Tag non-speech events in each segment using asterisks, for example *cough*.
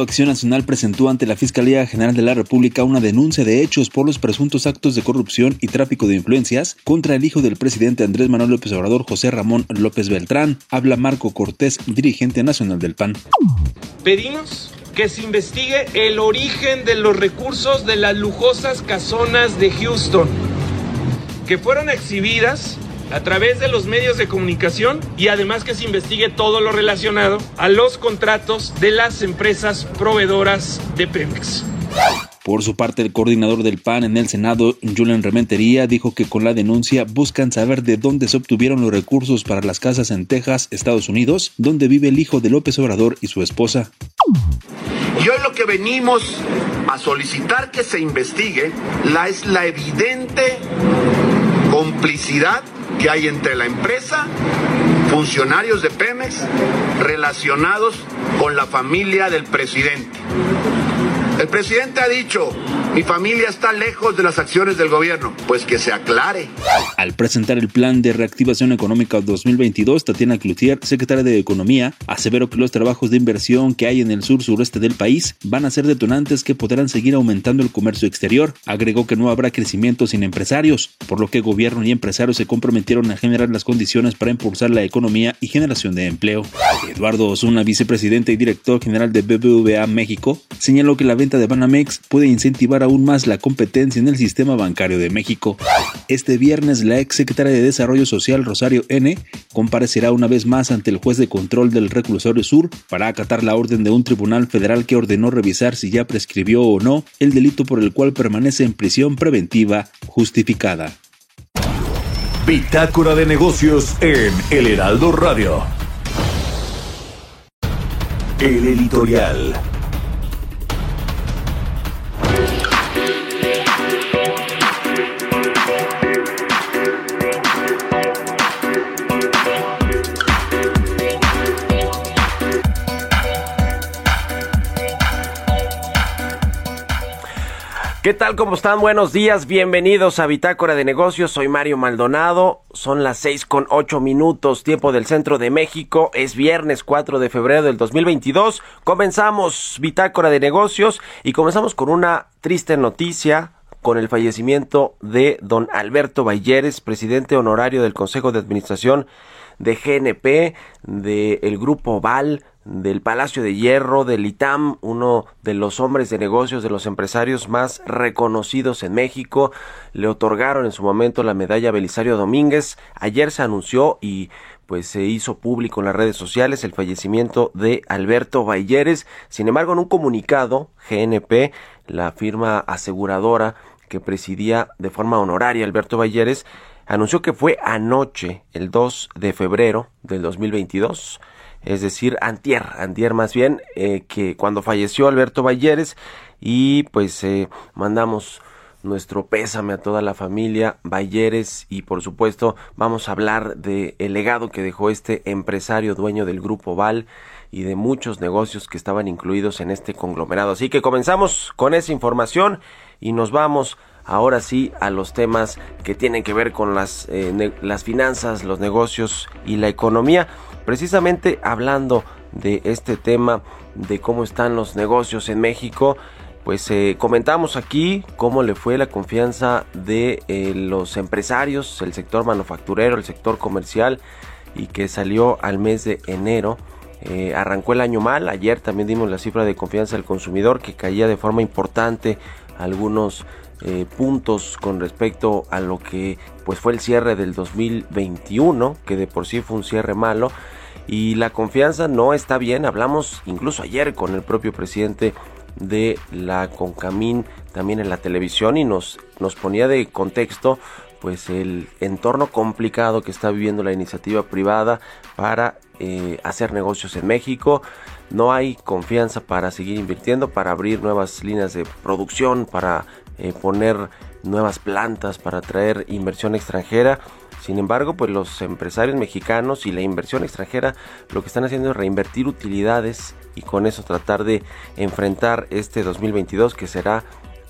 Acción Nacional presentó ante la Fiscalía General de la República una denuncia de hechos por los presuntos actos de corrupción y tráfico de influencias contra el hijo del presidente Andrés Manuel López Obrador, José Ramón López Beltrán. Habla Marco Cortés, dirigente nacional del PAN. Pedimos que se investigue el origen de los recursos de las lujosas casonas de Houston, que fueron exhibidas a través de los medios de comunicación y además que se investigue todo lo relacionado a los contratos de las empresas proveedoras de Pemex. Por su parte, el coordinador del PAN en el Senado, Julian Rementería, dijo que con la denuncia buscan saber de dónde se obtuvieron los recursos para las casas en Texas, Estados Unidos, donde vive el hijo de López Obrador y su esposa. Y hoy lo que venimos a solicitar que se investigue la es la evidente complicidad que hay entre la empresa, funcionarios de Pemex, relacionados con la familia del presidente. El presidente ha dicho, mi familia está lejos de las acciones del gobierno, pues que se aclare. Al presentar el plan de reactivación económica 2022, Tatiana Cloutier, secretaria de Economía, aseveró que los trabajos de inversión que hay en el sur sureste del país van a ser detonantes que podrán seguir aumentando el comercio exterior. Agregó que no habrá crecimiento sin empresarios, por lo que gobierno y empresarios se comprometieron a generar las condiciones para impulsar la economía y generación de empleo. Eduardo Osuna, vicepresidente y director general de BBVA México, señaló que la de Banamex puede incentivar aún más la competencia en el sistema bancario de México. Este viernes, la ex secretaria de Desarrollo Social, Rosario N., comparecerá una vez más ante el juez de control del reclusorio sur para acatar la orden de un tribunal federal que ordenó revisar si ya prescribió o no el delito por el cual permanece en prisión preventiva justificada. Bitácora de negocios en El Heraldo Radio. El editorial. ¿Qué tal? ¿Cómo están? Buenos días, bienvenidos a Bitácora de Negocios. Soy Mario Maldonado. Son las seis con ocho minutos, tiempo del centro de México. Es viernes 4 de febrero del 2022. Comenzamos Bitácora de Negocios y comenzamos con una triste noticia con el fallecimiento de don Alberto Balleres, presidente honorario del Consejo de Administración de GNP, del Grupo Val, del Palacio de Hierro, del ITAM, uno de los hombres de negocios, de los empresarios más reconocidos en México. Le otorgaron en su momento la medalla Belisario Domínguez. Ayer se anunció y pues se hizo público en las redes sociales el fallecimiento de Alberto Balleres. Sin embargo, en un comunicado, GNP, la firma aseguradora que presidía de forma honoraria Alberto Balleres, anunció que fue anoche, el 2 de febrero del 2022, es decir, antier, antier más bien, eh, que cuando falleció Alberto Balleres y pues eh, mandamos nuestro pésame a toda la familia Balleres y por supuesto vamos a hablar del el legado que dejó este empresario dueño del grupo Val y de muchos negocios que estaban incluidos en este conglomerado. Así que comenzamos con esa información y nos vamos ahora sí a los temas que tienen que ver con las, eh, las finanzas, los negocios y la economía. Precisamente hablando de este tema de cómo están los negocios en México, pues eh, comentamos aquí cómo le fue la confianza de eh, los empresarios, el sector manufacturero, el sector comercial y que salió al mes de enero. Arrancó el año mal, ayer también dimos la cifra de confianza del consumidor que caía de forma importante algunos puntos con respecto a lo que pues fue el cierre del 2021 que de por sí fue un cierre malo y la confianza no está bien. Hablamos incluso ayer con el propio presidente de la Concamín también en la televisión y nos, nos ponía de contexto pues el entorno complicado que está viviendo la iniciativa privada para eh, hacer negocios en México. No hay confianza para seguir invirtiendo, para abrir nuevas líneas de producción, para eh, poner nuevas plantas, para traer inversión extranjera. Sin embargo, pues los empresarios mexicanos y la inversión extranjera lo que están haciendo es reinvertir utilidades y con eso tratar de enfrentar este 2022 que será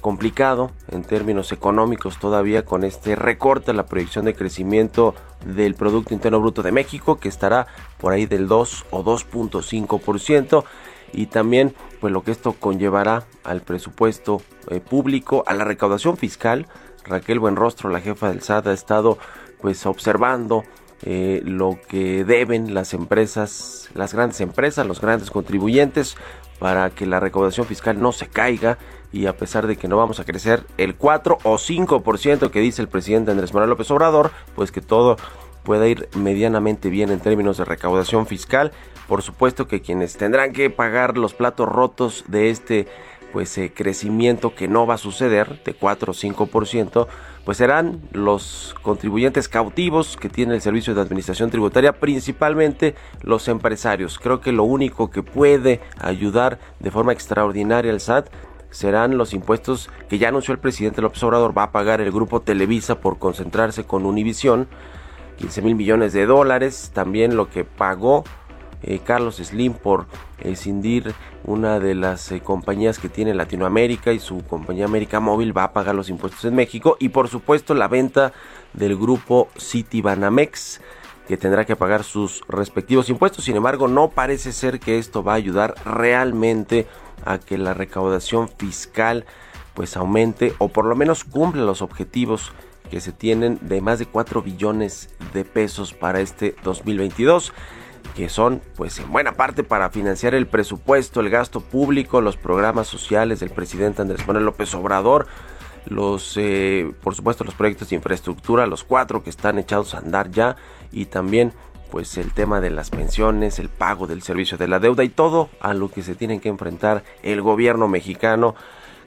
complicado en términos económicos todavía con este recorte la proyección de crecimiento del Producto Interno Bruto de México que estará por ahí del 2 o 2.5% y también pues lo que esto conllevará al presupuesto eh, público, a la recaudación fiscal. Raquel Buenrostro, la jefa del SAT, ha estado pues observando eh, lo que deben las empresas, las grandes empresas, los grandes contribuyentes para que la recaudación fiscal no se caiga y a pesar de que no vamos a crecer el 4 o 5% que dice el presidente Andrés Manuel López Obrador, pues que todo pueda ir medianamente bien en términos de recaudación fiscal. Por supuesto que quienes tendrán que pagar los platos rotos de este pues eh, crecimiento que no va a suceder de 4 o 5%, pues serán los contribuyentes cautivos que tiene el Servicio de Administración Tributaria, principalmente los empresarios. Creo que lo único que puede ayudar de forma extraordinaria al SAT serán los impuestos que ya anunció el presidente López Obrador. Va a pagar el grupo Televisa por concentrarse con Univisión, 15 mil millones de dólares, también lo que pagó eh, Carlos Slim por escindir una de las eh, compañías que tiene Latinoamérica y su compañía América Móvil va a pagar los impuestos en México. Y por supuesto la venta del grupo Citibanamex que tendrá que pagar sus respectivos impuestos. Sin embargo, no parece ser que esto va a ayudar realmente a que la recaudación fiscal pues aumente o por lo menos cumpla los objetivos que se tienen de más de 4 billones de pesos para este 2022 que son pues en buena parte para financiar el presupuesto, el gasto público, los programas sociales del presidente Andrés Manuel López Obrador, los eh, por supuesto los proyectos de infraestructura, los cuatro que están echados a andar ya y también pues el tema de las pensiones, el pago del servicio de la deuda y todo a lo que se tienen que enfrentar el gobierno mexicano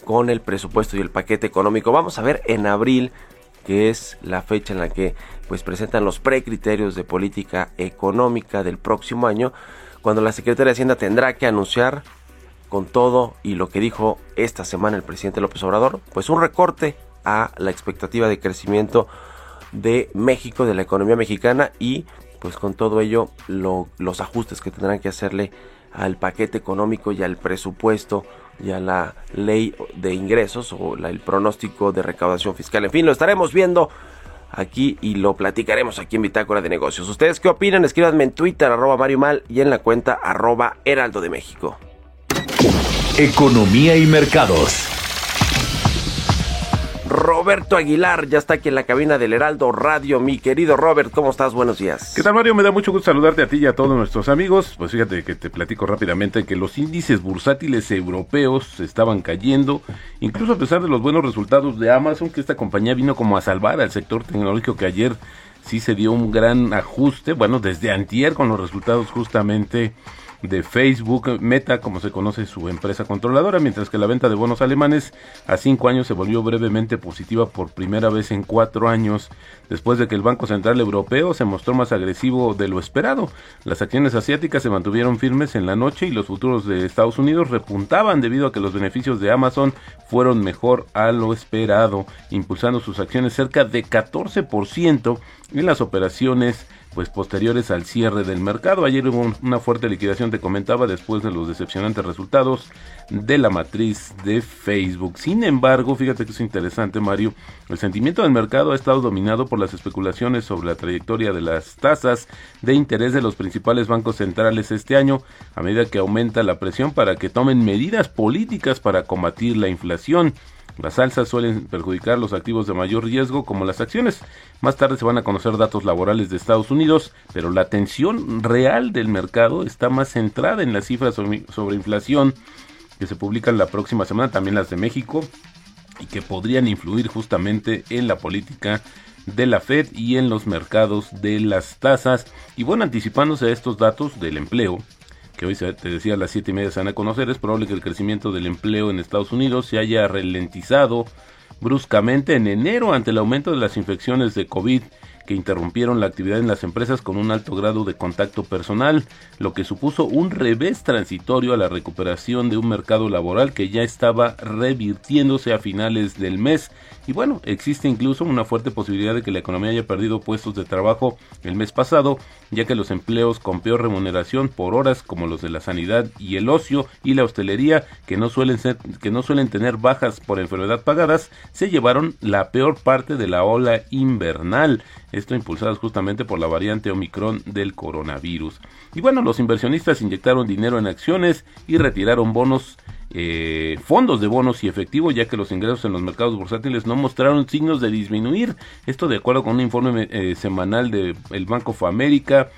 con el presupuesto y el paquete económico. Vamos a ver en abril que es la fecha en la que pues presentan los precriterios de política económica del próximo año, cuando la Secretaría de Hacienda tendrá que anunciar con todo y lo que dijo esta semana el presidente López Obrador, pues un recorte a la expectativa de crecimiento de México, de la economía mexicana y pues con todo ello los ajustes que tendrán que hacerle al paquete económico y al presupuesto y a la ley de ingresos o el pronóstico de recaudación fiscal. En fin, lo estaremos viendo aquí y lo platicaremos aquí en Bitácora de Negocios. ¿Ustedes qué opinan? Escríbanme en Twitter, arroba Mario Mal y en la cuenta arroba Heraldo de México. Economía y mercados. Roberto Aguilar ya está aquí en la cabina del Heraldo Radio. Mi querido Robert, ¿cómo estás? Buenos días. ¿Qué tal Mario? Me da mucho gusto saludarte a ti y a todos nuestros amigos. Pues fíjate que te platico rápidamente que los índices bursátiles europeos estaban cayendo, incluso a pesar de los buenos resultados de Amazon, que esta compañía vino como a salvar al sector tecnológico que ayer sí se dio un gran ajuste, bueno, desde antier con los resultados justamente de Facebook, Meta, como se conoce su empresa controladora, mientras que la venta de bonos alemanes a cinco años se volvió brevemente positiva por primera vez en cuatro años, después de que el Banco Central Europeo se mostró más agresivo de lo esperado. Las acciones asiáticas se mantuvieron firmes en la noche y los futuros de Estados Unidos repuntaban debido a que los beneficios de Amazon fueron mejor a lo esperado, impulsando sus acciones cerca de 14% en las operaciones pues posteriores al cierre del mercado. Ayer hubo una fuerte liquidación, te comentaba, después de los decepcionantes resultados de la matriz de Facebook. Sin embargo, fíjate que es interesante, Mario, el sentimiento del mercado ha estado dominado por las especulaciones sobre la trayectoria de las tasas de interés de los principales bancos centrales este año, a medida que aumenta la presión para que tomen medidas políticas para combatir la inflación. Las alzas suelen perjudicar los activos de mayor riesgo como las acciones. Más tarde se van a conocer datos laborales de Estados Unidos, pero la atención real del mercado está más centrada en las cifras sobre, inflación que se publican la próxima semana, también las de México, y que podrían influir justamente en la política de la Fed y en los mercados de las tasas. Y bueno, anticipándose a estos datos del empleo, que hoy te decía a las siete y media se van a conocer, es probable que el crecimiento del empleo en Estados Unidos se haya ralentizado bruscamente en enero ante el aumento de las infecciones de COVID que interrumpieron la actividad en las empresas con un alto grado de contacto personal, lo que supuso un revés transitorio a la recuperación de un mercado laboral que ya estaba revirtiéndose a finales del mes. Y bueno, existe incluso una fuerte posibilidad de que la economía haya perdido puestos de trabajo el mes pasado, ya que los empleos con peor remuneración por horas como los de la sanidad y el ocio y la hostelería, que no suelen ser, que no suelen tener bajas por enfermedad pagadas, se llevaron la peor parte de la ola invernal esto impulsadas justamente por la variante Omicron del coronavirus. Y bueno, los inversionistas inyectaron dinero en acciones y retiraron bonos, eh, fondos de bonos y efectivo, ya que los ingresos en los mercados bursátiles no mostraron signos de disminuir. Esto de acuerdo con un informe eh, semanal del Banco of America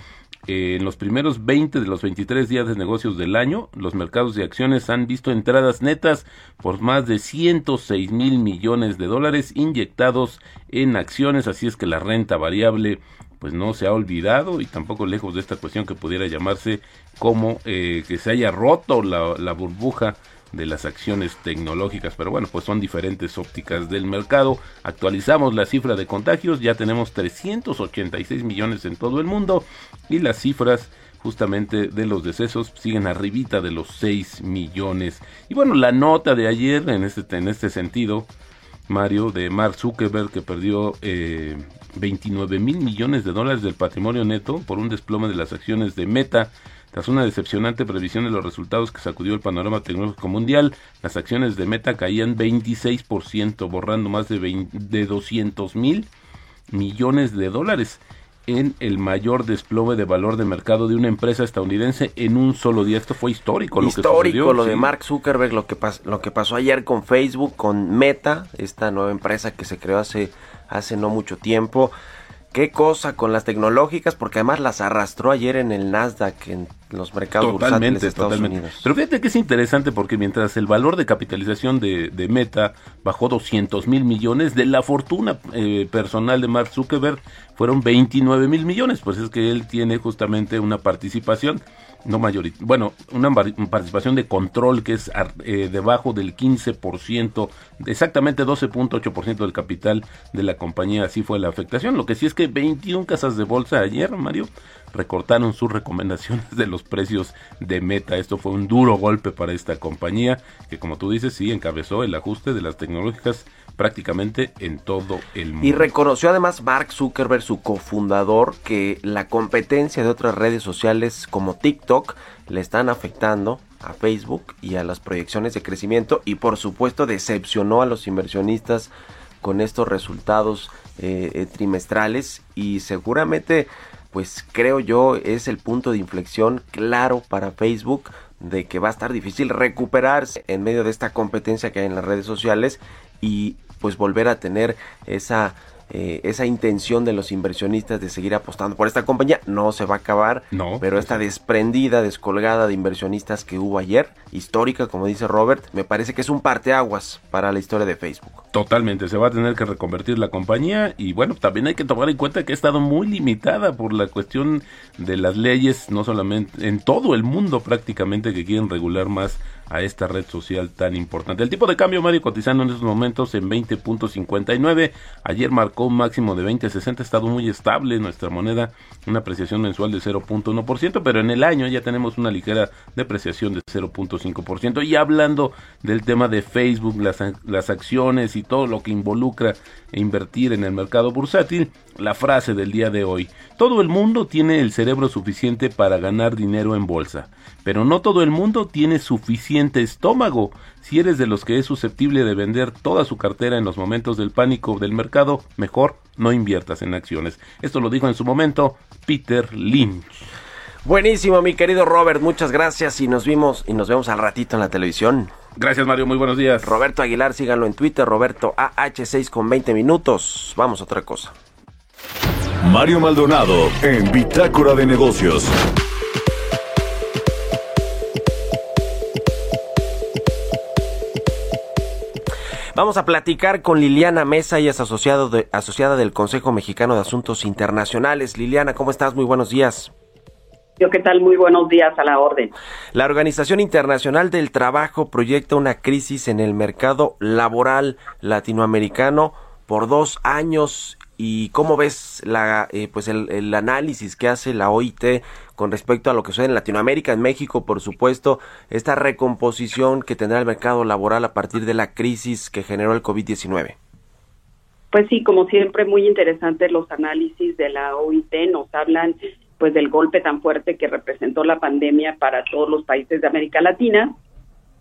en los primeros 20 de los 23 días de negocios del año, los mercados de acciones han visto entradas netas por más de 106 mil millones de dólares inyectados en acciones, así es que la renta variable pues no se ha olvidado y tampoco lejos de esta cuestión que pudiera llamarse como eh, que se haya roto la, la burbuja de las acciones tecnológicas, pero bueno, pues son diferentes ópticas del mercado. Actualizamos la cifra de contagios, ya tenemos 386 millones en todo el mundo y las cifras justamente de los decesos siguen arribita de los 6 millones. Y bueno, la nota de ayer en este, en este sentido, Mario, de Mark Zuckerberg que perdió eh, 29 mil millones de dólares del patrimonio neto por un desplome de las acciones de Meta tras una decepcionante previsión de los resultados que sacudió el panorama tecnológico mundial, las acciones de Meta caían 26%, borrando más de, de 200 mil millones de dólares en el mayor desplome de valor de mercado de una empresa estadounidense en un solo día. Esto fue histórico. Lo histórico, lo de Mark Zuckerberg, lo que, lo que pasó ayer con Facebook, con Meta, esta nueva empresa que se creó hace, hace no mucho tiempo qué cosa con las tecnológicas, porque además las arrastró ayer en el Nasdaq, en los mercados totalmente, de Estados Unidos. Pero fíjate que es interesante porque mientras el valor de capitalización de, Meta bajó 200 mil millones, de la fortuna eh, personal de Mark Zuckerberg fueron 29 mil millones, pues es que él tiene justamente una participación no mayoritaria, bueno, una participación de control que es eh, debajo del 15%, exactamente 12.8% del capital de la compañía, así fue la afectación. Lo que sí es que 21 casas de bolsa ayer, Mario, recortaron sus recomendaciones de los precios de meta. Esto fue un duro golpe para esta compañía que como tú dices sí encabezó el ajuste de las tecnológicas prácticamente en todo el mundo. Y reconoció además Mark Zuckerberg, su cofundador, que la competencia de otras redes sociales como TikTok le están afectando a Facebook y a las proyecciones de crecimiento y por supuesto decepcionó a los inversionistas con estos resultados eh, eh, trimestrales y seguramente pues creo yo es el punto de inflexión claro para Facebook de que va a estar difícil recuperarse en medio de esta competencia que hay en las redes sociales y pues volver a tener esa eh, esa intención de los inversionistas de seguir apostando por esta compañía no se va a acabar, no, pero esta desprendida, descolgada de inversionistas que hubo ayer, histórica, como dice Robert, me parece que es un parteaguas para la historia de Facebook. Totalmente, se va a tener que reconvertir la compañía y bueno, también hay que tomar en cuenta que ha estado muy limitada por la cuestión de las leyes, no solamente en todo el mundo prácticamente que quieren regular más a esta red social tan importante. El tipo de cambio medio cotizando en estos momentos en 20.59. Ayer marcó un máximo de 20.60. Ha estado muy estable nuestra moneda. Una apreciación mensual de 0.1%. Pero en el año ya tenemos una ligera depreciación de 0.5%. Y hablando del tema de Facebook, las, las acciones y todo lo que involucra invertir en el mercado bursátil, la frase del día de hoy. Todo el mundo tiene el cerebro suficiente para ganar dinero en bolsa, pero no todo el mundo tiene suficiente estómago. Si eres de los que es susceptible de vender toda su cartera en los momentos del pánico del mercado, mejor no inviertas en acciones. Esto lo dijo en su momento Peter Lynch. Buenísimo, mi querido Robert, muchas gracias y nos vimos y nos vemos al ratito en la televisión. Gracias, Mario, muy buenos días. Roberto Aguilar, síganlo en Twitter, Roberto AH6 con 20 minutos. Vamos a otra cosa. Mario Maldonado en Bitácora de Negocios. Vamos a platicar con Liliana Mesa, ella es asociado de, asociada del Consejo Mexicano de Asuntos Internacionales. Liliana, ¿cómo estás? Muy buenos días. Yo, ¿qué tal? Muy buenos días a la orden. La Organización Internacional del Trabajo proyecta una crisis en el mercado laboral latinoamericano por dos años y cómo ves la, eh, pues el, análisis que hace la OIT con respecto a lo que sucede en Latinoamérica, en México, por supuesto, esta recomposición que tendrá el mercado laboral a partir de la crisis que generó el COVID-19. Pues sí, como siempre, muy interesantes los análisis de la OIT, nos hablan pues del golpe tan fuerte que representó la pandemia para todos los países de América Latina,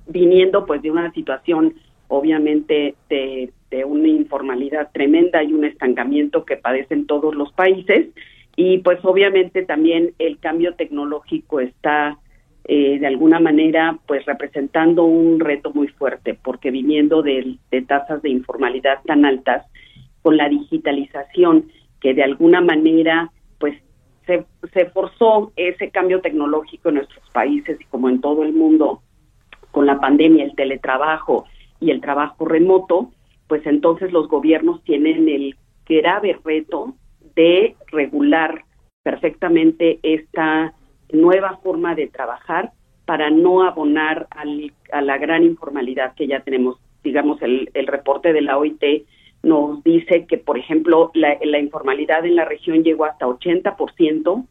viniendo pues de una situación obviamente de, una informalidad tremenda y un estancamiento que padecen todos los países. Y pues obviamente también el cambio tecnológico está eh, de alguna manera pues representando un reto muy fuerte porque viniendo de, de tasas de informalidad tan altas con la digitalización que de alguna manera pues se, se forzó ese cambio tecnológico en nuestros países y como en todo el mundo con la pandemia el teletrabajo y el trabajo remoto, pues entonces los gobiernos tienen el grave reto de regular perfectamente esta nueva forma de trabajar para no abonar a la gran informalidad que ya tenemos. Digamos, el, el reporte de la OIT nos dice que, por ejemplo, la, la informalidad en la región llegó hasta 80%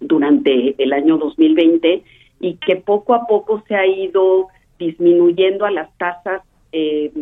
durante el año 2020 y que poco a poco se ha ido disminuyendo a las tasas eh,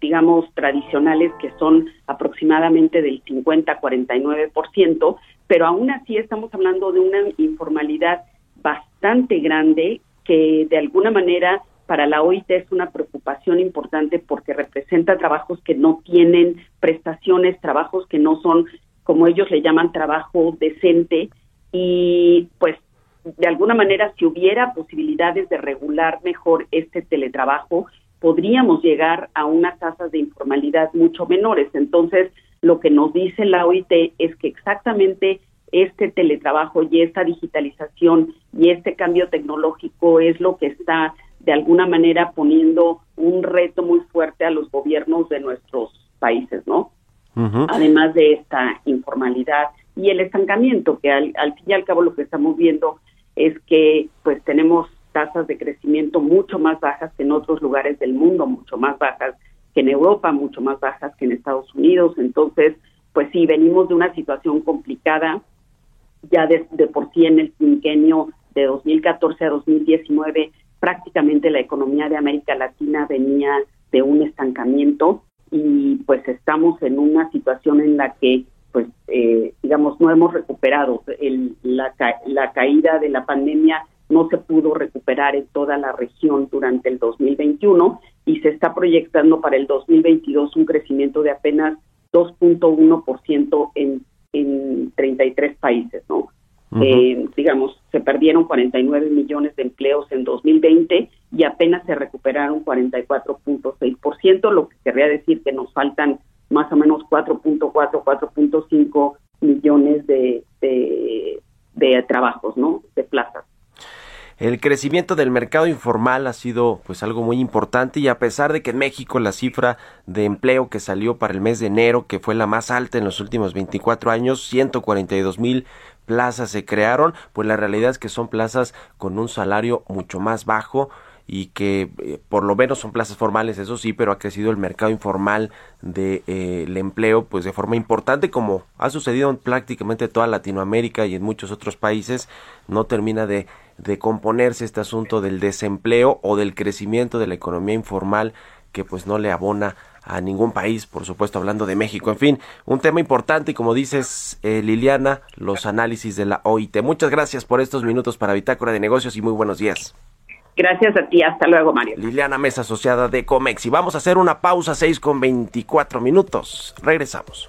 digamos, tradicionales que son aproximadamente del 50-49%, pero aún así estamos hablando de una informalidad bastante grande que de alguna manera para la OIT es una preocupación importante porque representa trabajos que no tienen prestaciones, trabajos que no son, como ellos le llaman, trabajo decente. Y pues de alguna manera si hubiera posibilidades de regular mejor este teletrabajo, podríamos llegar a unas tasas de informalidad mucho menores. Entonces, lo que nos dice la OIT es que exactamente este teletrabajo y esta digitalización y este cambio tecnológico es lo que está de alguna manera poniendo un reto muy fuerte a los gobiernos de nuestros países, ¿no? Además de esta informalidad y el estancamiento, que al, al fin y al cabo lo que estamos viendo es que pues tenemos tasas de crecimiento mucho más bajas que en otros lugares del mundo, mucho más bajas que en Europa, mucho más bajas que en Estados Unidos. Entonces, pues sí, venimos de una situación complicada. Ya de, por sí en el quinquenio de 2014 a 2019, prácticamente la economía de América Latina venía de un estancamiento y pues estamos en una situación en la que pues eh, digamos no hemos recuperado el, la, la caída de la pandemia no se pudo recuperar en toda la región durante el 2021 y se está proyectando para el 2022 un crecimiento de apenas 2.1% en, en 33 países, ¿no? eh, digamos, se perdieron 49 millones de empleos en 2020 y apenas se recuperaron 44.6%, lo que querría decir que nos faltan más o menos 4.4, 4.5 millones de, de, de trabajos, ¿no? De plazas. El crecimiento del mercado informal ha sido pues algo muy importante y a pesar de que en México la cifra de empleo que salió para el mes de enero, que fue la más alta en los últimos 24 años, 142 mil plazas se crearon, pues la realidad es que son plazas con un salario mucho más bajo y que eh, por lo menos son plazas formales, eso sí, pero ha crecido el mercado informal del de, eh, empleo pues de forma importante como ha sucedido en prácticamente toda Latinoamérica y en muchos otros países, no termina de de componerse este asunto del desempleo o del crecimiento de la economía informal que pues no le abona a ningún país, por supuesto hablando de México. En fin, un tema importante y como dices eh, Liliana, los análisis de la OIT. Muchas gracias por estos minutos para Bitácora de Negocios y muy buenos días. Gracias a ti, hasta luego Mario. Liliana Mesa, asociada de Comex. Y vamos a hacer una pausa, 6 con 24 minutos. Regresamos.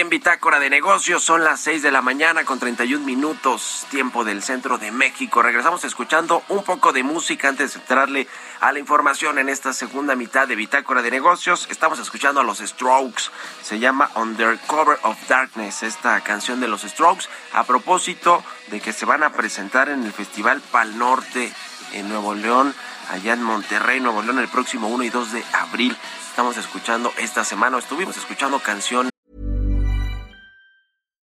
En Bitácora de Negocios. Son las 6 de la mañana con 31 minutos, tiempo del centro de México. Regresamos escuchando un poco de música antes de entrarle a la información en esta segunda mitad de Bitácora de Negocios. Estamos escuchando a los Strokes. Se llama Under Cover of Darkness, esta canción de los Strokes, a propósito de que se van a presentar en el Festival Pal Norte en Nuevo León, allá en Monterrey, Nuevo León, el próximo 1 y 2 de abril estamos escuchando esta semana. Estuvimos escuchando canciones.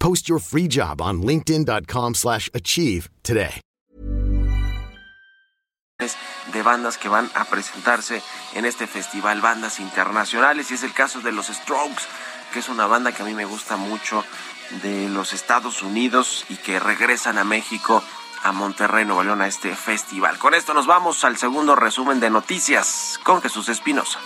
Post your free job on linkedin.com slash achieve today. De bandas que van a presentarse en este festival, bandas internacionales, y es el caso de los Strokes, que es una banda que a mí me gusta mucho de los Estados Unidos y que regresan a México, a Monterrey, Nuevo León, a este festival. Con esto nos vamos al segundo resumen de noticias con Jesús Espinosa.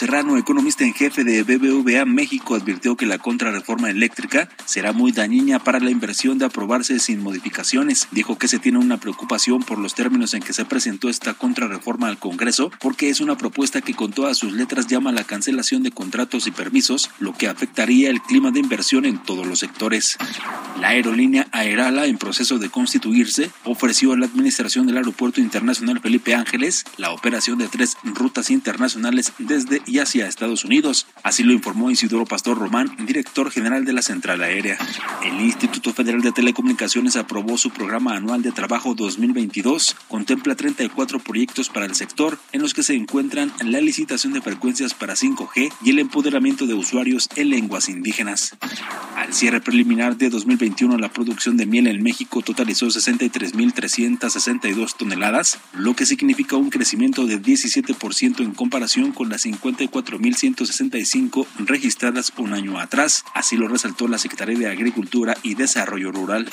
Serrano, economista en jefe de BBVA México, advirtió que la contrarreforma eléctrica será muy dañina para la inversión de aprobarse sin modificaciones. Dijo que se tiene una preocupación por los términos en que se presentó esta contrarreforma al Congreso, porque es una propuesta que con todas sus letras llama a la cancelación de contratos y permisos, lo que afectaría el clima de inversión en todos los sectores. La aerolínea Aerala, en proceso de constituirse, ofreció a la Administración del Aeropuerto Internacional Felipe Ángeles la operación de tres rutas internacionales desde y hacia Estados Unidos. Así lo informó Isidoro Pastor Román, director general de la Central Aérea. El Instituto Federal de Telecomunicaciones aprobó su programa anual de trabajo 2022. Contempla 34 proyectos para el sector, en los que se encuentran la licitación de frecuencias para 5G y el empoderamiento de usuarios en lenguas indígenas. Al cierre preliminar de 2021, la producción de miel en México totalizó 63.362 toneladas, lo que significa un crecimiento de 17% en comparación con las 54.165 registradas un año atrás. Así lo resaltó la Secretaría de Agricultura y Desarrollo Rural.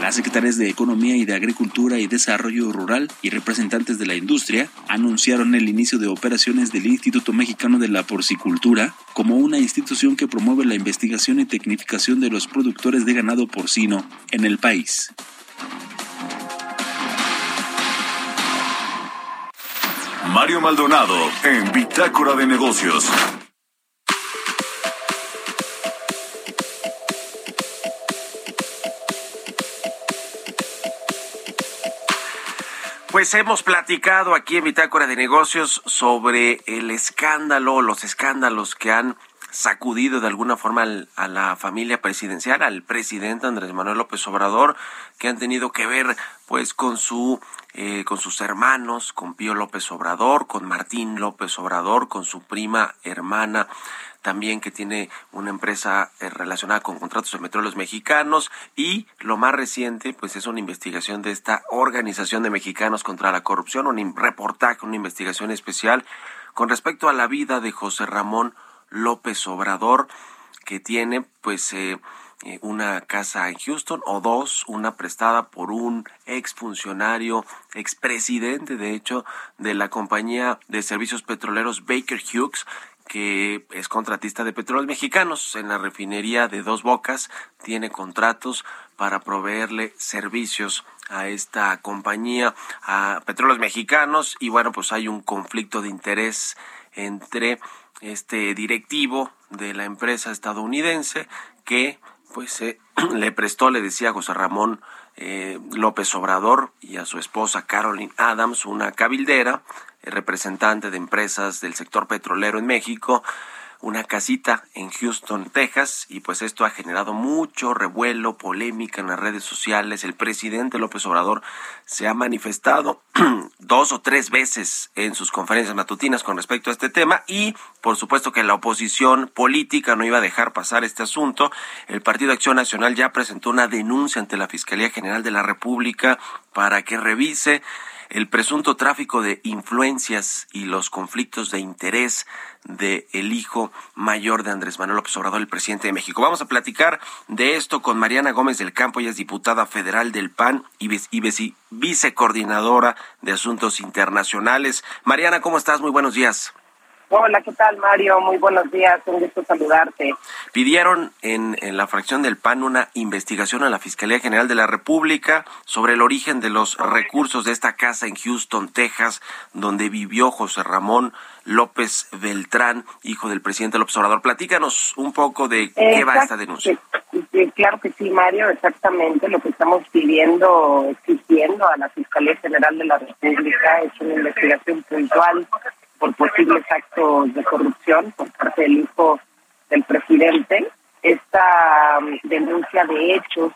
Las secretarias de Economía y de Agricultura y Desarrollo Rural y representantes de la industria anunciaron el inicio de operaciones del Instituto Mexicano de la Porcicultura como una institución que promueve la investigación y tecnificación de los productores de ganado porcino en el país. Mario Maldonado en Bitácora de Negocios. Pues hemos platicado aquí en Bitácora de Negocios sobre el escándalo, los escándalos que han sacudido de alguna forma a la familia presidencial, al presidente Andrés Manuel López Obrador, que han tenido que ver pues con su eh, con sus hermanos, con Pío López Obrador, con Martín López Obrador, con su prima hermana también que tiene una empresa eh, relacionada con contratos de petróleos mexicanos. Y lo más reciente pues es una investigación de esta organización de mexicanos contra la corrupción, un reportaje, una investigación especial con respecto a la vida de José Ramón López Obrador que tiene pues eh, una casa en Houston o dos, una prestada por un exfuncionario, expresidente de hecho de la compañía de servicios petroleros Baker Hughes que es contratista de petróleos mexicanos en la refinería de Dos Bocas, tiene contratos para proveerle servicios a esta compañía, a petróleos mexicanos, y bueno, pues hay un conflicto de interés entre este directivo de la empresa estadounidense que pues eh, *clears throat* le prestó, le decía José Ramón eh, López Obrador y a su esposa Carolyn Adams, una cabildera, representante de empresas del sector petrolero en México, una casita en Houston, Texas, y pues esto ha generado mucho revuelo, polémica en las redes sociales. El presidente López Obrador se ha manifestado *clears throat* dos o tres veces en sus conferencias matutinas con respecto a este tema y por supuesto que la oposición política no iba a dejar pasar este asunto. El Partido Acción Nacional ya presentó una denuncia ante la Fiscalía General de la República para que revise el presunto tráfico de influencias y los conflictos de interés de el hijo mayor de Andrés Manuel López Obrador, el presidente de México. Vamos a platicar de esto con Mariana Gómez del Campo, ella es diputada federal del PAN y, y vicecoordinadora de Asuntos Internacionales. Mariana, ¿cómo estás? Muy buenos días. Hola, ¿qué tal Mario? Muy buenos días, un gusto saludarte. Pidieron en, en, la fracción del PAN una investigación a la Fiscalía General de la República sobre el origen de los recursos de esta casa en Houston, Texas, donde vivió José Ramón López Beltrán, hijo del presidente López Obrador. Platícanos un poco de qué va esta denuncia. claro que sí, Mario, exactamente lo que estamos pidiendo, exigiendo a la Fiscalía General de la República es una investigación puntual por posibles actos de corrupción por parte del hijo del presidente. Esta um, denuncia de hechos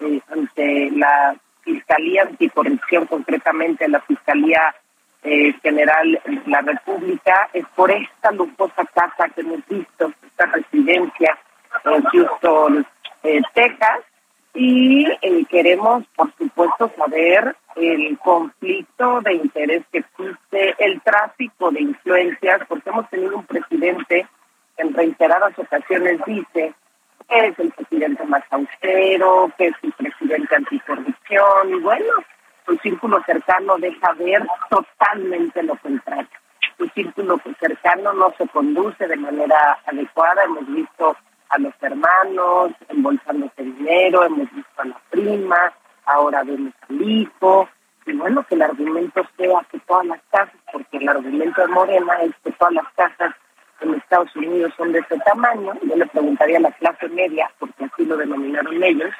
eh, ante la Fiscalía Anticorrupción, concretamente la Fiscalía eh, General de la República, es por esta lujosa casa que hemos visto, esta residencia en Houston, eh, Texas, y queremos, por supuesto, saber el conflicto de interés que existe, el tráfico de influencias, porque hemos tenido un presidente que en reiteradas ocasiones dice que es el presidente más austero, que es el presidente anticorrupción, y bueno, su círculo cercano deja ver totalmente lo contrario. su círculo cercano no se conduce de manera adecuada. Hemos visto a los hermanos embolsándose dinero, hemos visto a la prima, ahora vemos al hijo. Y bueno, que el argumento sea que todas las casas, porque el argumento de Morena es que todas las casas en Estados Unidos son de ese tamaño. Yo le preguntaría a la clase media, porque así lo denominaron ellos,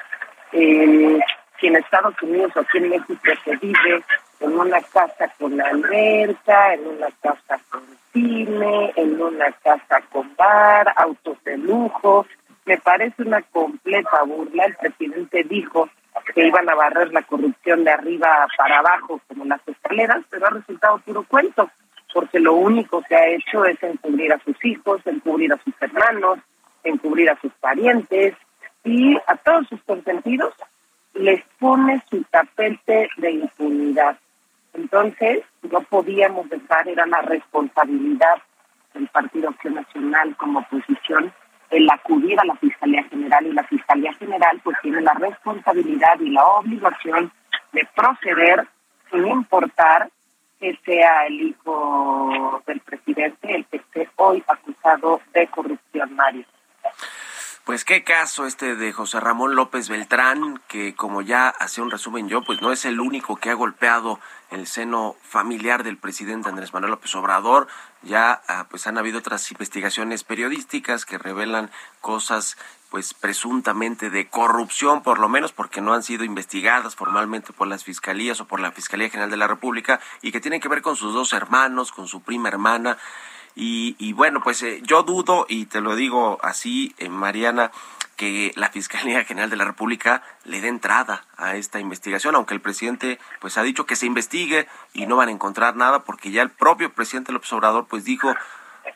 eh, si en Estados Unidos o aquí en México se vive en una casa con alberca, en una casa con cine, en una casa con bar, autos de lujo. Me parece una completa burla. El presidente dijo que iban a barrer la corrupción de arriba para abajo como las escaleras, pero ha resultado puro cuento, porque lo único que ha hecho es encubrir a sus hijos, encubrir a sus hermanos, encubrir a sus parientes y a todos sus consentidos les pone su tapete de impunidad. Entonces, no podíamos dejar, era la responsabilidad del Partido Acción Nacional como oposición el acudir a la Fiscalía General y la Fiscalía General pues tiene la responsabilidad y la obligación de proceder sin importar que sea el hijo del presidente el que esté hoy acusado de corrupción, Mario. Pues qué caso este de José Ramón López Beltrán, que como ya hacía un resumen yo, pues no es el único que ha golpeado el seno familiar del presidente Andrés Manuel López Obrador. Ya ah, pues han habido otras investigaciones periodísticas que revelan cosas pues presuntamente de corrupción, por lo menos porque no han sido investigadas formalmente por las fiscalías o por la Fiscalía General de la República y que tienen que ver con sus dos hermanos, con su prima hermana y, bueno, pues eh, yo dudo, y te lo digo así, eh, Mariana, que la Fiscalía General de la República le dé entrada a esta investigación, aunque el presidente pues ha dicho que se investigue y no van a encontrar nada, porque ya el propio presidente López Obrador pues dijo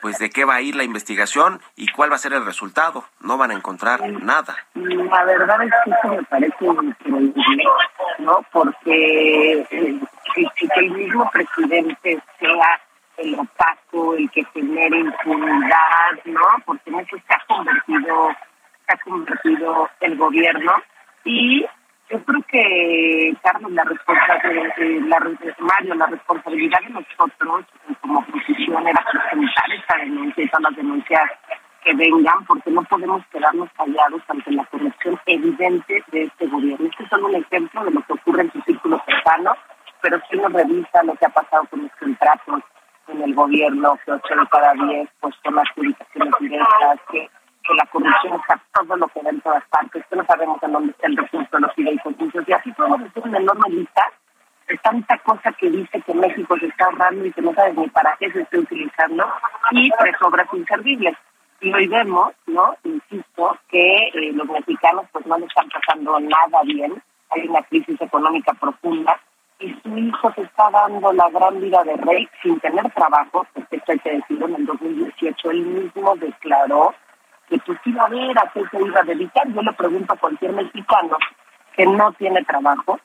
pues de qué va a ir la investigación y cuál va a ser el resultado. No van a encontrar nada. La verdad es que eso me parece increíble, ¿no? Porque eh, el mismo presidente sea el opaco, el que genere impunidad, ¿no? Porque en se ha convertido, se ha convertido el gobierno. Y yo creo que, Carlos, la responsabilidad, la, Mario, la responsabilidad de nosotros como oposición era presentar esta denuncia y todas las denuncias que vengan, porque no podemos quedarnos callados ante la corrupción evidente de este gobierno. Este es solo un ejemplo de lo que ocurre en su círculo cercano, pero si uno revisa lo que ha pasado con los contratos, en el gobierno, que ocho de cada diez pues son adjudicaciones directas, que, que la corrupción está todo lo que da en todas partes, que no sabemos en dónde está el recurso los fideicomisos, y así podemos decir una enorme lista de tanta cosa que dice que México se está ahorrando y que no sabes ni para qué se está utilizando, y tres obras inservibles. Y hoy vemos, ¿no? Insisto, que eh, los mexicanos pues no le están pasando nada bien, hay una crisis económica profunda, y su hijo se está dando la gran vida de rey sin tener trabajo, porque esto hay que decirlo, en el 2018 él mismo declaró que pues iba a ver a qué se iba a dedicar. Yo le pregunto a cualquier mexicano que no tiene trabajo,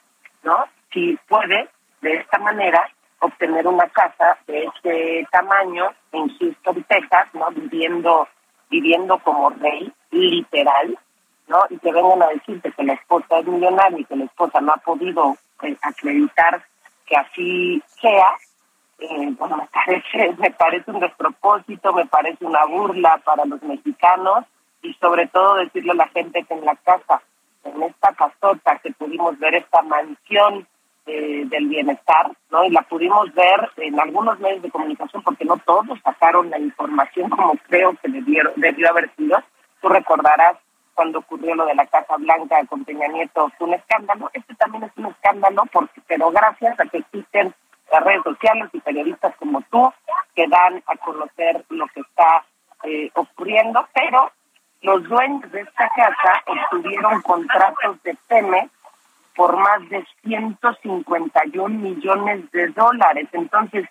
¿no? Si puede, de esta manera, obtener una casa de este tamaño en Houston, Texas, ¿no? Viviendo, viviendo como rey, literal, ¿no? Y que vengan a decirte que la esposa es millonaria y que la esposa no ha podido acreditar que así sea, eh, bueno, me parece, *laughs* me parece un despropósito, me parece una burla para los mexicanos y sobre todo decirle a la gente que en la casa, en esta casota que pudimos ver esta mansión eh, del bienestar, ¿no? Y la pudimos ver en algunos medios de comunicación porque no todos sacaron la información *laughs* como creo que debió, debió haber sido. Tú recordarás cuando ocurrió lo de la Casa Blanca con Peña Nieto fue un escándalo. Este también es un escándalo, porque pero gracias a que existen las redes sociales y periodistas como tú que dan a conocer lo que está eh, ocurriendo, pero los dueños de esta casa obtuvieron contratos de Pemex por más de 151 millones de dólares. Entonces,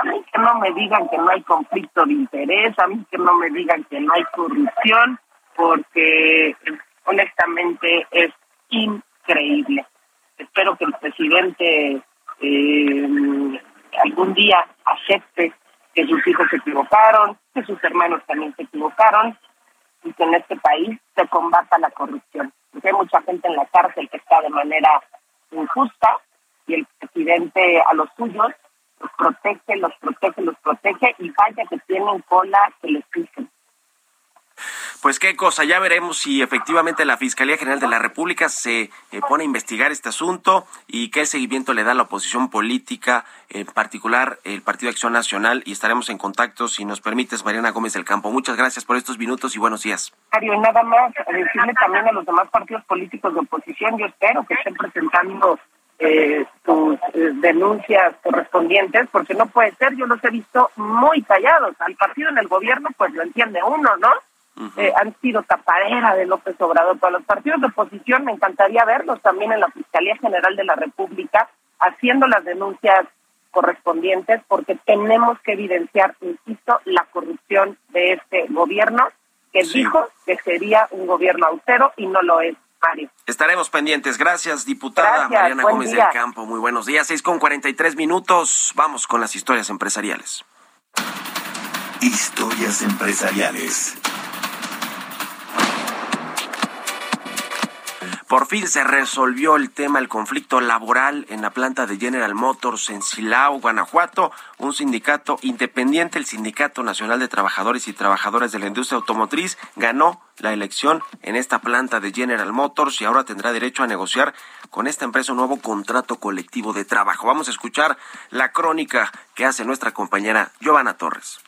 a mí que no me digan que no hay conflicto de interés, a mí que no me digan que no hay corrupción, porque honestamente es increíble. Espero que el presidente eh, algún día acepte que sus hijos se equivocaron, que sus hermanos también se equivocaron y que en este país se combata la corrupción. Porque hay mucha gente en la cárcel que está de manera injusta y el presidente a los suyos los protege, los protege, los protege y vaya que tienen cola que les pisen. Pues qué cosa, ya veremos si efectivamente la Fiscalía General de la República se eh, pone a investigar este asunto y qué seguimiento le da la oposición política, en particular el Partido Acción Nacional, y estaremos en contacto, si nos permites, Mariana Gómez del Campo. Muchas gracias por estos minutos y buenos días. Mario, nada más decirle también a los demás partidos políticos de oposición, yo espero que estén presentando eh, sus eh, denuncias correspondientes, porque no puede ser, yo los he visto muy callados. Al partido en el gobierno, pues lo entiende uno, ¿no? Eh, han sido tapadera de López Obrador. Para los partidos de oposición me encantaría verlos también en la Fiscalía General de la República haciendo las denuncias correspondientes porque tenemos que evidenciar, insisto, la corrupción de este gobierno que dijo que sería un gobierno austero y no lo es. Mario. Estaremos pendientes. Gracias, diputada Mariana Gómez del Campo. Muy buenos días. Seis con cuarenta y tres minutos. Vamos con las historias empresariales. Historias empresariales. Por fin se resolvió el tema, el conflicto laboral en la planta de General Motors en Silao, Guanajuato. Un sindicato independiente, el Sindicato Nacional de Trabajadores y Trabajadoras de la Industria Automotriz, ganó la elección en esta planta de General Motors y ahora tendrá derecho a negociar con esta empresa un nuevo contrato colectivo de trabajo. Vamos a escuchar la crónica que hace nuestra compañera Giovanna Torres.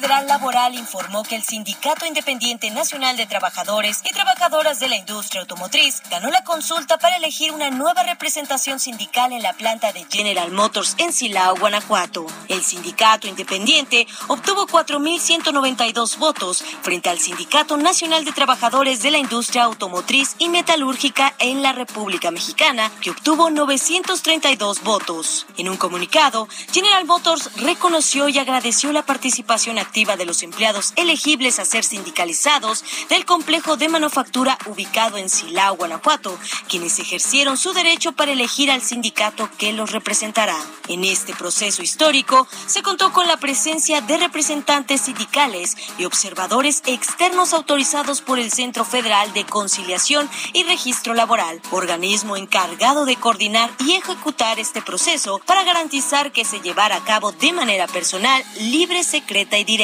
Federal Laboral informó que el Sindicato Independiente Nacional de Trabajadores y Trabajadoras de la Industria Automotriz ganó la consulta para elegir una nueva representación sindical en la planta de General Motors en Silao, Guanajuato. El sindicato independiente obtuvo 4.192 votos frente al Sindicato Nacional de Trabajadores de la Industria Automotriz y Metalúrgica en la República Mexicana, que obtuvo 932 votos. En un comunicado, General Motors reconoció y agradeció la participación de los empleados elegibles a ser sindicalizados del complejo de manufactura ubicado en Silao, Guanajuato, quienes ejercieron su derecho para elegir al sindicato que los representará. En este proceso histórico se contó con la presencia de representantes sindicales y observadores externos autorizados por el Centro Federal de Conciliación y Registro Laboral, organismo encargado de coordinar y ejecutar este proceso para garantizar que se llevara a cabo de manera personal, libre, secreta y directa.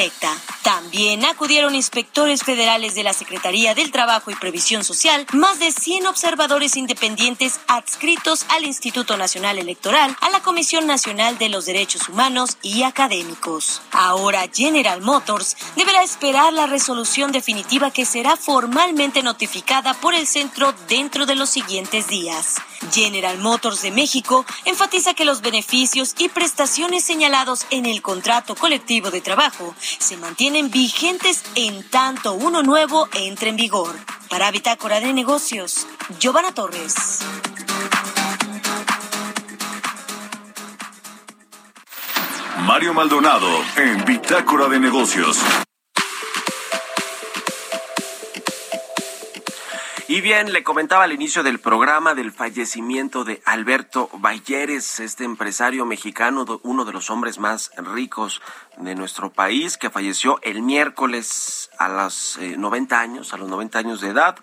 También acudieron inspectores federales de la Secretaría del Trabajo y Previsión Social, más de 100 observadores independientes adscritos al Instituto Nacional Electoral, a la Comisión Nacional de los Derechos Humanos y académicos. Ahora General Motors deberá esperar la resolución definitiva que será formalmente notificada por el centro dentro de los siguientes días. General Motors de México enfatiza que los beneficios y prestaciones señalados en el contrato colectivo de trabajo se mantienen vigentes en tanto uno nuevo entre en vigor. Para Bitácora de Negocios, Giovanna Torres. Mario Maldonado en Bitácora de Negocios. Y bien, le comentaba al inicio del programa del fallecimiento de Alberto Balleres, este empresario mexicano, uno de los hombres más ricos de nuestro país, que falleció el miércoles a los 90 eh, años, a los 90 años de edad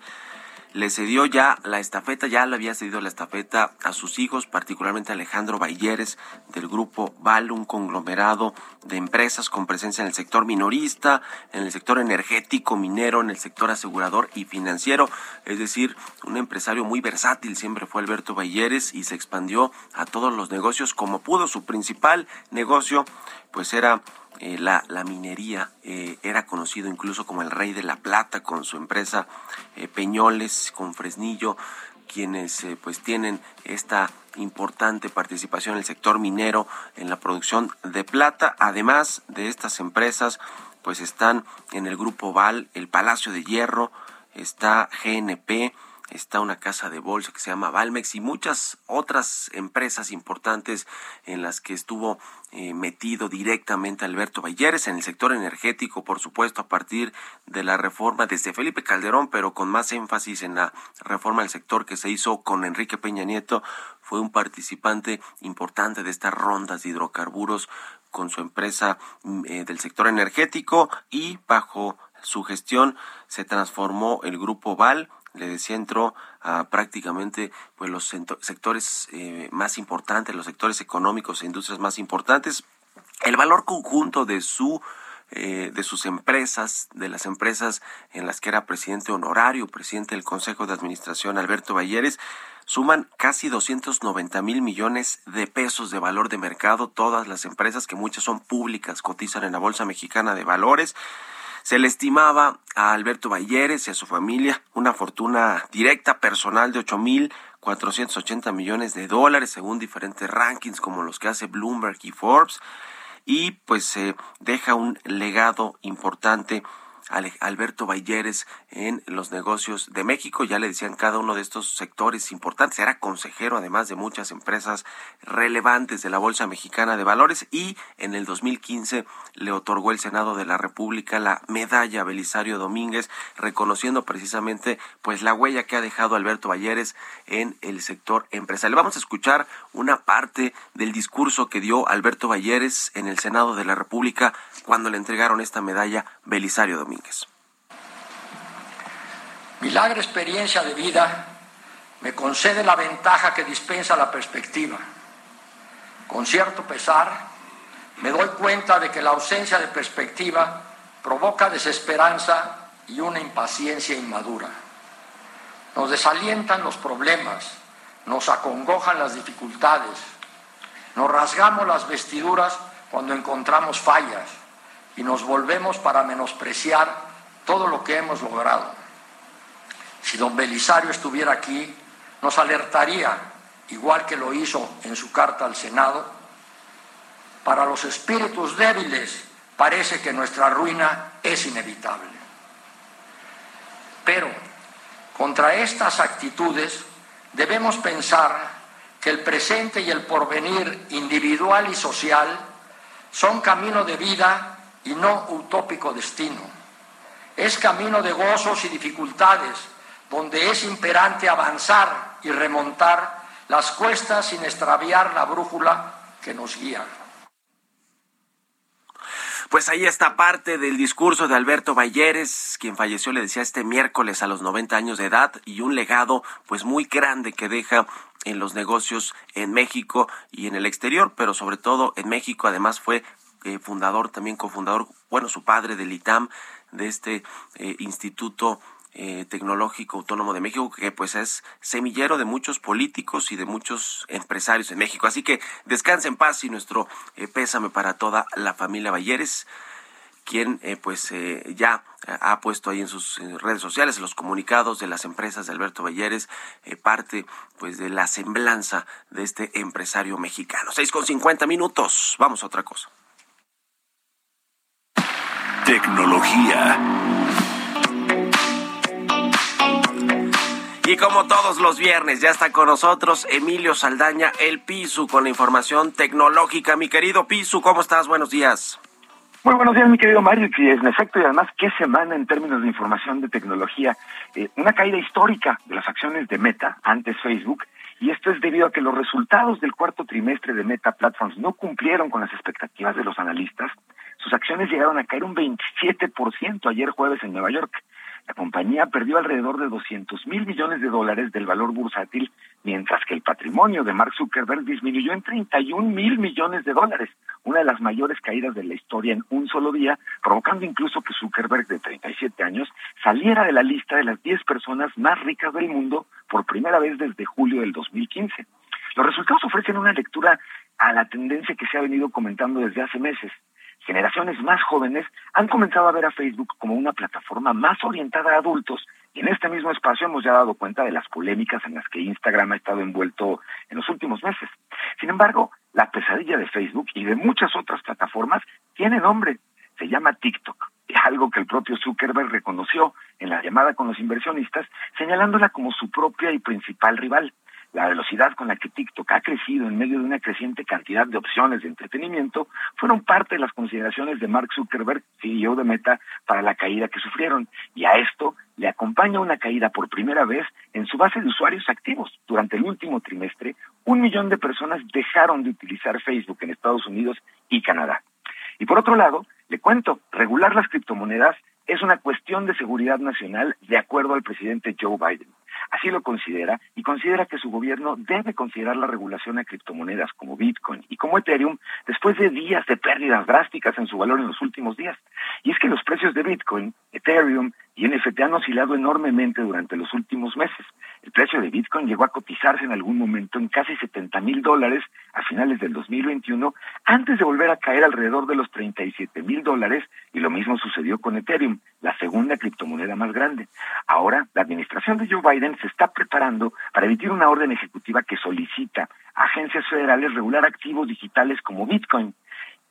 le cedió ya la estafeta, ya le había cedido la estafeta a sus hijos, particularmente Alejandro Balleres del grupo Val, un conglomerado de empresas con presencia en el sector minorista, en el sector energético, minero, en el sector asegurador y financiero, es decir, un empresario muy versátil siempre fue Alberto Balleres y se expandió a todos los negocios como pudo. Su principal negocio pues era eh, la, minería, eh, era conocido incluso como el rey de la plata con su empresa eh, Peñoles, con Fresnillo, quienes pues tienen esta importante participación en el sector minero en la producción de plata. Además de estas empresas, pues están en el grupo Val, el Palacio de Hierro, está GNP, está una casa de bolsa que se llama Valmex y muchas otras empresas importantes en las que estuvo eh, metido directamente Alberto Balleres en el sector energético, por supuesto, a partir de la reforma desde Felipe Calderón, pero con más énfasis en la reforma del sector que se hizo con Enrique Peña Nieto, fue un participante importante de estas rondas de hidrocarburos con su empresa mm, eh, del sector energético y bajo su gestión se transformó el grupo Val le decía, entró a prácticamente pues los sectores eh, más importantes, los sectores económicos e industrias más importantes. El valor conjunto de su eh, de sus empresas, de las empresas en las que era presidente honorario, presidente del Consejo de Administración, Alberto Balleres, suman casi 290 mil millones de pesos de valor de mercado. Todas las empresas, que muchas son públicas, cotizan en la Bolsa Mexicana de Valores. Se le estimaba a Alberto Balleres y a su familia una fortuna directa personal de 8 mil 480 millones de dólares, según diferentes rankings como los que hace Bloomberg y Forbes. Y pues se deja un legado importante Alberto Balleres en los negocios de México. Ya le decían cada uno de estos sectores importantes. Era consejero además de muchas empresas relevantes de la Bolsa Mexicana de Valores y en el 2015 le otorgó el Senado de la República la medalla Belisario Domínguez, reconociendo precisamente pues la huella que ha dejado Alberto Balleres en el sector empresarial. Vamos a escuchar una parte del discurso que dio Alberto Balleres en el Senado de la República cuando le entregaron esta medalla Belisario Domínguez. Mi larga experiencia de vida me concede la ventaja que dispensa la perspectiva. Con cierto pesar, me doy cuenta de que la ausencia de perspectiva provoca desesperanza y una impaciencia inmadura. Nos desalientan los problemas, nos acongojan las dificultades, nos rasgamos las vestiduras cuando encontramos fallas y nos volvemos para menospreciar todo lo que hemos logrado. Si don Belisario estuviera aquí, nos alertaría, igual que lo hizo en su carta al Senado, para los espíritus débiles parece que nuestra ruina es inevitable. Pero contra estas actitudes debemos pensar que el presente y el porvenir individual y social son camino de vida y no utópico destino. Es camino de gozos y dificultades, donde es imperante avanzar y remontar las cuestas sin extraviar la brújula que nos guía. Pues ahí está parte del discurso de Alberto Balleres, quien falleció, le decía, este miércoles a los 90 años de edad y un legado pues muy grande que deja en los negocios en México y en el exterior, pero sobre todo en México además fue eh, fundador, también cofundador, bueno, su padre del ITAM, de este eh, Instituto eh, Tecnológico Autónomo de México, que pues es semillero de muchos políticos y de muchos empresarios en México. Así que descanse en paz y nuestro pésame para toda la familia Balleres quien pues ya ha puesto ahí en sus redes sociales, los comunicados de las empresas de Alberto Balleres, parte pues de la semblanza de este empresario mexicano. Seis con cincuenta minutos, vamos a otra cosa. Tecnología. Y como todos los viernes, ya está con nosotros Emilio Saldaña, el Pisu, con la información tecnológica. Mi querido Pisu, ¿cómo estás? Buenos días. Muy buenos días, mi querido Mario. Y en efecto, y además, qué semana en términos de información de tecnología. Eh, una caída histórica de las acciones de Meta, antes Facebook, y esto es debido a que los resultados del cuarto trimestre de Meta Platforms no cumplieron con las expectativas de los analistas sus acciones llegaron a caer un 27% ayer jueves en Nueva York. La compañía perdió alrededor de 200 mil millones de dólares del valor bursátil, mientras que el patrimonio de Mark Zuckerberg disminuyó en 31 mil millones de dólares, una de las mayores caídas de la historia en un solo día, provocando incluso que Zuckerberg, de 37 años, saliera de la lista de las 10 personas más ricas del mundo por primera vez desde julio del 2015. Los resultados ofrecen una lectura a la tendencia que se ha venido comentando desde hace meses generaciones más jóvenes han comenzado a ver a Facebook como una plataforma más orientada a adultos. Y en este mismo espacio hemos ya dado cuenta de las polémicas en las que Instagram ha estado envuelto en los últimos meses. Sin embargo, la pesadilla de Facebook y de muchas otras plataformas tiene nombre, se llama TikTok, algo que el propio Zuckerberg reconoció en la llamada con los inversionistas, señalándola como su propia y principal rival la velocidad con la que TikTok ha crecido en medio de una creciente cantidad de opciones de entretenimiento fueron parte de las consideraciones de Mark Zuckerberg, CEO de Meta, para la caída que sufrieron. Y a esto le acompaña una caída por primera vez en su base de usuarios activos. Durante el último trimestre, un millón de personas dejaron de utilizar Facebook en Estados Unidos y Canadá. Y por otro lado, le cuento, regular las criptomonedas es una cuestión de seguridad nacional de acuerdo al presidente Joe Biden. Así lo considera y considera que su gobierno debe considerar la regulación a criptomonedas como Bitcoin y como Ethereum después de días de pérdidas drásticas en su valor en los últimos días. Y es que los precios de Bitcoin, Ethereum y NFT han oscilado enormemente durante los últimos meses. El precio de Bitcoin llegó a cotizarse en algún momento en casi 70 mil dólares a finales del 2021, antes de volver a caer alrededor de los 37 mil dólares, y lo mismo sucedió con Ethereum, la segunda criptomoneda más grande. Ahora, la administración de Joe Biden se está preparando para emitir una orden ejecutiva que solicita a agencias federales regular activos digitales como Bitcoin.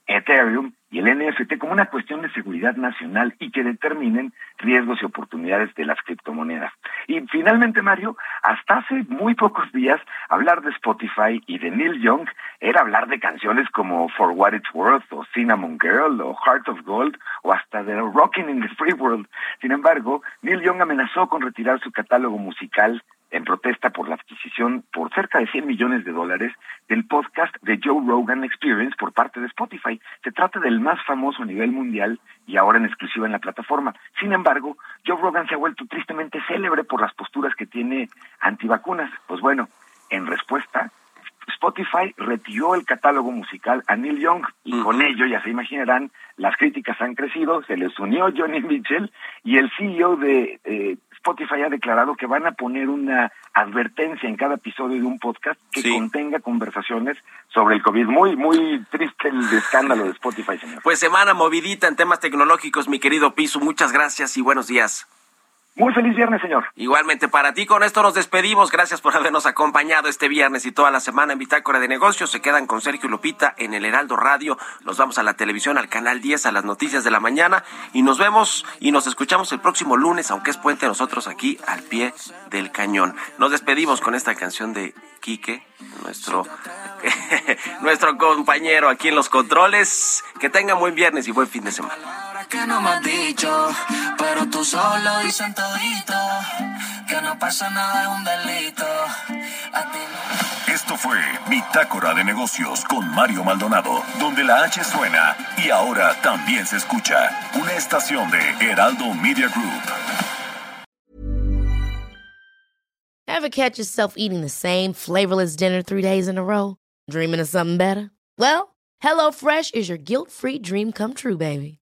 Ethereum y el NFT como una cuestión de seguridad nacional y que determinen riesgos y oportunidades de las criptomonedas. Y finalmente, Mario, hasta hace muy pocos días hablar de Spotify y de Neil Young era hablar de canciones como For What It's Worth o Cinnamon Girl o Heart of Gold o hasta de Rocking in the Free World. Sin embargo, Neil Young amenazó con retirar su catálogo musical en protesta por la adquisición por cerca de 100 millones de dólares del podcast de Joe Rogan Experience por parte de Spotify. Se trata del más famoso a nivel mundial y ahora en exclusiva en la plataforma. Sin embargo, Joe Rogan se ha vuelto tristemente célebre por las posturas que tiene antivacunas. Pues bueno, en respuesta, Spotify retiró el catálogo musical a Neil Young y con ello, ya se imaginarán, las críticas han crecido, se les unió Johnny *laughs* Mitchell y el CEO de eh, Spotify ha declarado que van a poner una advertencia en cada episodio de un podcast que contenga conversaciones sobre el COVID. Muy, muy triste el escándalo de Spotify, señor. Pues semana movidita en temas tecnológicos, mi querido Piso. Muchas gracias y buenos días. Muy feliz viernes, señor. Igualmente para ti, con esto nos despedimos. Gracias por habernos acompañado este viernes y toda la semana en Bitácora de Negocios. Se quedan con Sergio Lupita en el Heraldo Radio. Nos vamos a la televisión, al canal 10, a las noticias de la mañana. Y nos vemos y nos escuchamos el próximo lunes, aunque es puente, nosotros aquí al pie del cañón. Nos despedimos con esta canción de Quique, nuestro, *laughs* nuestro compañero aquí en los controles. Que tengan buen viernes y buen fin de semana que no me has dicho, pero tú solo dicen todito, que no pasa nada es un delito. Esto fue Bitácora de Negocios con Mario Maldonado, donde la H suena y ahora también se escucha una estación de Heraldo Media Group. Ever catch yourself eating the same flavorless dinner three days in a row? Dreaming of something better? Well, HelloFresh is your guilt-free dream come true, baby.